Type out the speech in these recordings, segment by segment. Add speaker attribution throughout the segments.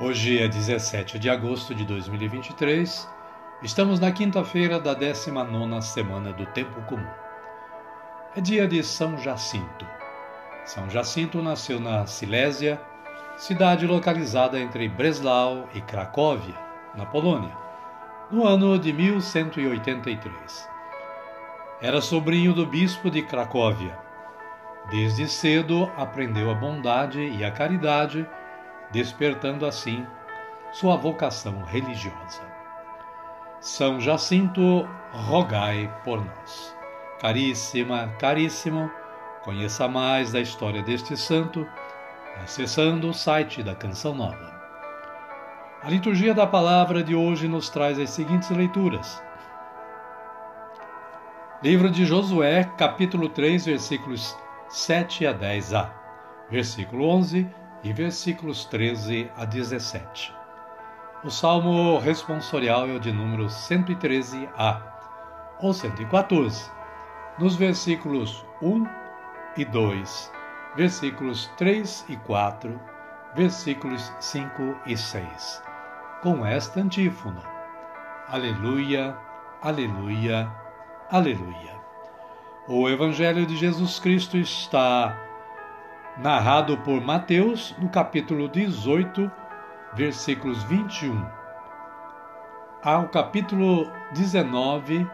Speaker 1: Hoje é 17 de agosto de 2023. Estamos na quinta-feira da 19 semana do Tempo Comum. É dia de São Jacinto. São Jacinto nasceu na Silésia, cidade localizada entre Breslau e Cracóvia, na Polônia, no ano de 1183. Era sobrinho do bispo de Cracóvia. Desde cedo aprendeu a bondade e a caridade despertando assim sua vocação religiosa. São Jacinto, rogai por nós. Caríssima, caríssimo, conheça mais da história deste santo acessando o site da Canção Nova. A liturgia da palavra de hoje nos traz as seguintes leituras. Livro de Josué, capítulo 3, versículos 7 a 10a. Versículo 11 e versículos 13 a 17. O salmo responsorial é o de número 113a ou 114, nos versículos 1 e 2, versículos 3 e 4, versículos 5 e 6, com esta antífona: Aleluia, aleluia, aleluia. O Evangelho de Jesus Cristo está narrado por Mateus no capítulo 18, versículos 21 ao capítulo 19,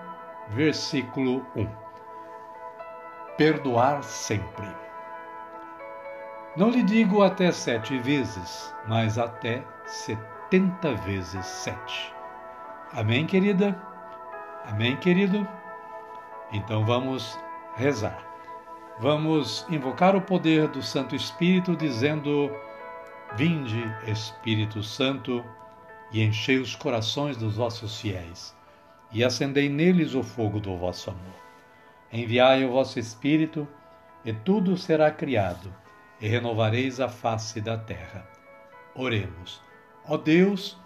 Speaker 1: versículo 1. Perdoar sempre. Não lhe digo até sete vezes, mas até setenta vezes sete. Amém, querida? Amém, querido? Então vamos rezar. Vamos invocar o poder do Santo Espírito dizendo: Vinde, Espírito Santo, e enchei os corações dos vossos fiéis, e acendei neles o fogo do vosso amor. Enviai o vosso Espírito, e tudo será criado, e renovareis a face da terra. Oremos. Ó Deus,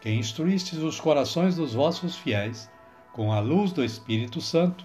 Speaker 1: que instruístes os corações dos vossos fiéis com a luz do Espírito Santo,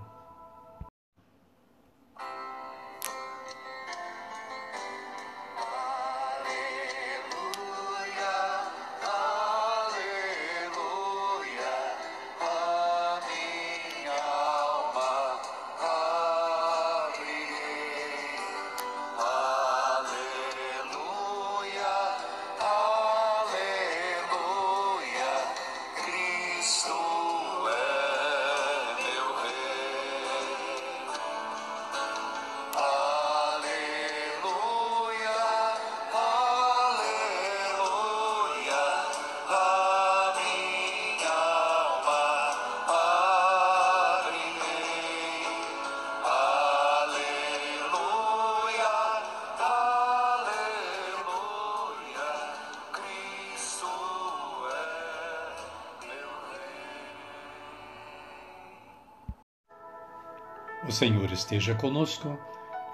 Speaker 1: O Senhor esteja conosco,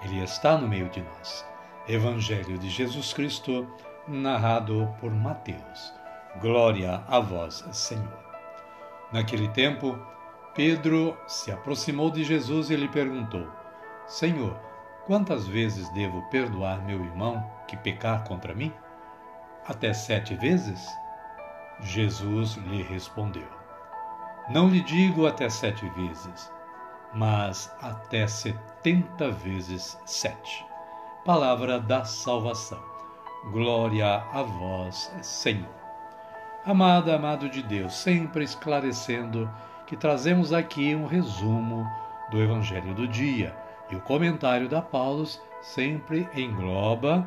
Speaker 1: Ele está no meio de nós. Evangelho de Jesus Cristo, narrado por Mateus. Glória a vós, Senhor. Naquele tempo, Pedro se aproximou de Jesus e lhe perguntou: Senhor, Quantas vezes devo perdoar meu irmão que pecar contra mim? Até sete vezes? Jesus lhe respondeu: Não lhe digo até sete vezes, mas até setenta vezes sete. Palavra da salvação. Glória a vós, Senhor. Amada, amado de Deus, sempre esclarecendo que trazemos aqui um resumo do Evangelho do dia. E o comentário da Paulus sempre engloba,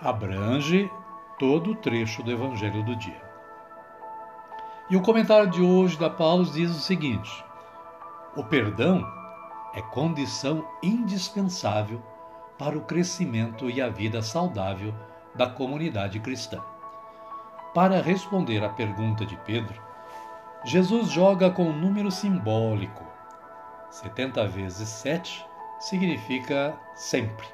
Speaker 1: abrange todo o trecho do Evangelho do dia. E o comentário de hoje da Paulus diz o seguinte: o perdão é condição indispensável para o crescimento e a vida saudável da comunidade cristã. Para responder à pergunta de Pedro, Jesus joga com um número simbólico. 70 vezes 7 significa sempre.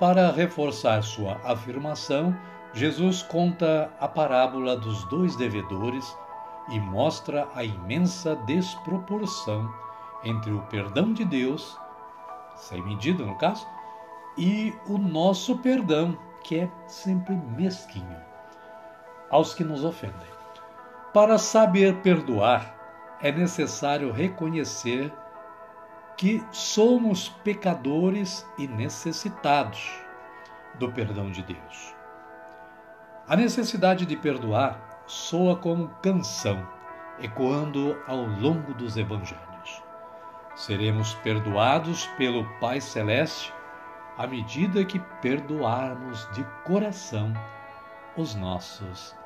Speaker 1: Para reforçar sua afirmação, Jesus conta a parábola dos dois devedores e mostra a imensa desproporção entre o perdão de Deus, sem medida no caso, e o nosso perdão, que é sempre mesquinho, aos que nos ofendem. Para saber perdoar, é necessário reconhecer que somos pecadores e necessitados do perdão de Deus. A necessidade de perdoar soa como canção, ecoando ao longo dos evangelhos. Seremos perdoados pelo Pai Celeste à medida que perdoarmos de coração os nossos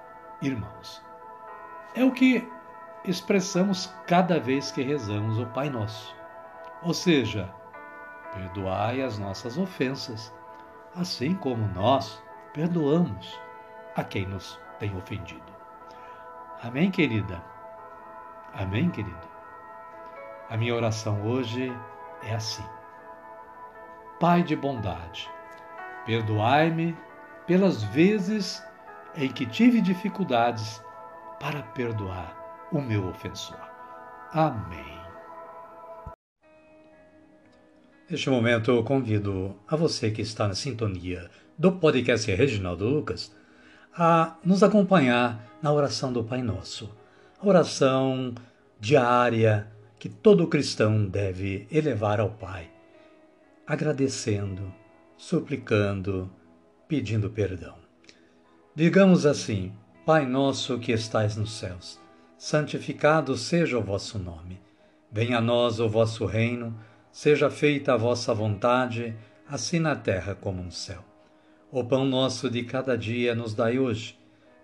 Speaker 1: irmãos. É o que expressamos cada vez que rezamos o Pai Nosso. Ou seja, perdoai as nossas ofensas, assim como nós perdoamos a quem nos tem ofendido. Amém, querida? Amém, querido? A minha oração hoje é assim. Pai de bondade, perdoai-me pelas vezes em que tive dificuldades para perdoar o meu ofensor. Amém. Neste momento eu convido a você que está na sintonia do podcast Reginaldo Lucas a nos acompanhar na oração do Pai Nosso, a oração diária que todo cristão deve elevar ao Pai agradecendo, suplicando, pedindo perdão. Digamos assim: Pai nosso que estais nos céus, santificado seja o vosso nome. Venha a nós o vosso reino, seja feita a vossa vontade, assim na terra como no céu. O pão nosso de cada dia nos dai hoje.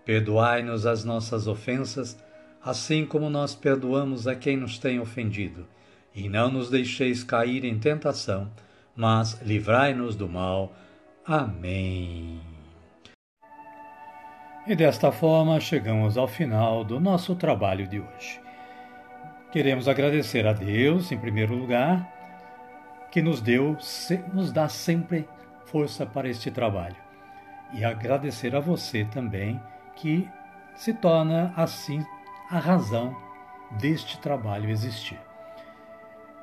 Speaker 1: Perdoai-nos as nossas ofensas, assim como nós perdoamos a quem nos tem ofendido. E não nos deixeis cair em tentação, mas livrai-nos do mal. Amém. E desta forma chegamos ao final do nosso trabalho de hoje. Queremos agradecer a Deus, em primeiro lugar, que nos deu, nos dá sempre força para este trabalho. E agradecer a você também, que se torna assim a razão deste trabalho existir.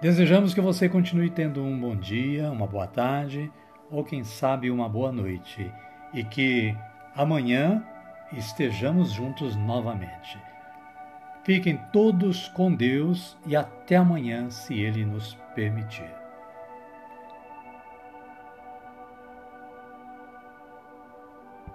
Speaker 1: Desejamos que você continue tendo um bom dia, uma boa tarde ou, quem sabe, uma boa noite e que amanhã estejamos juntos novamente. Fiquem todos com Deus e até amanhã, se Ele nos permitir.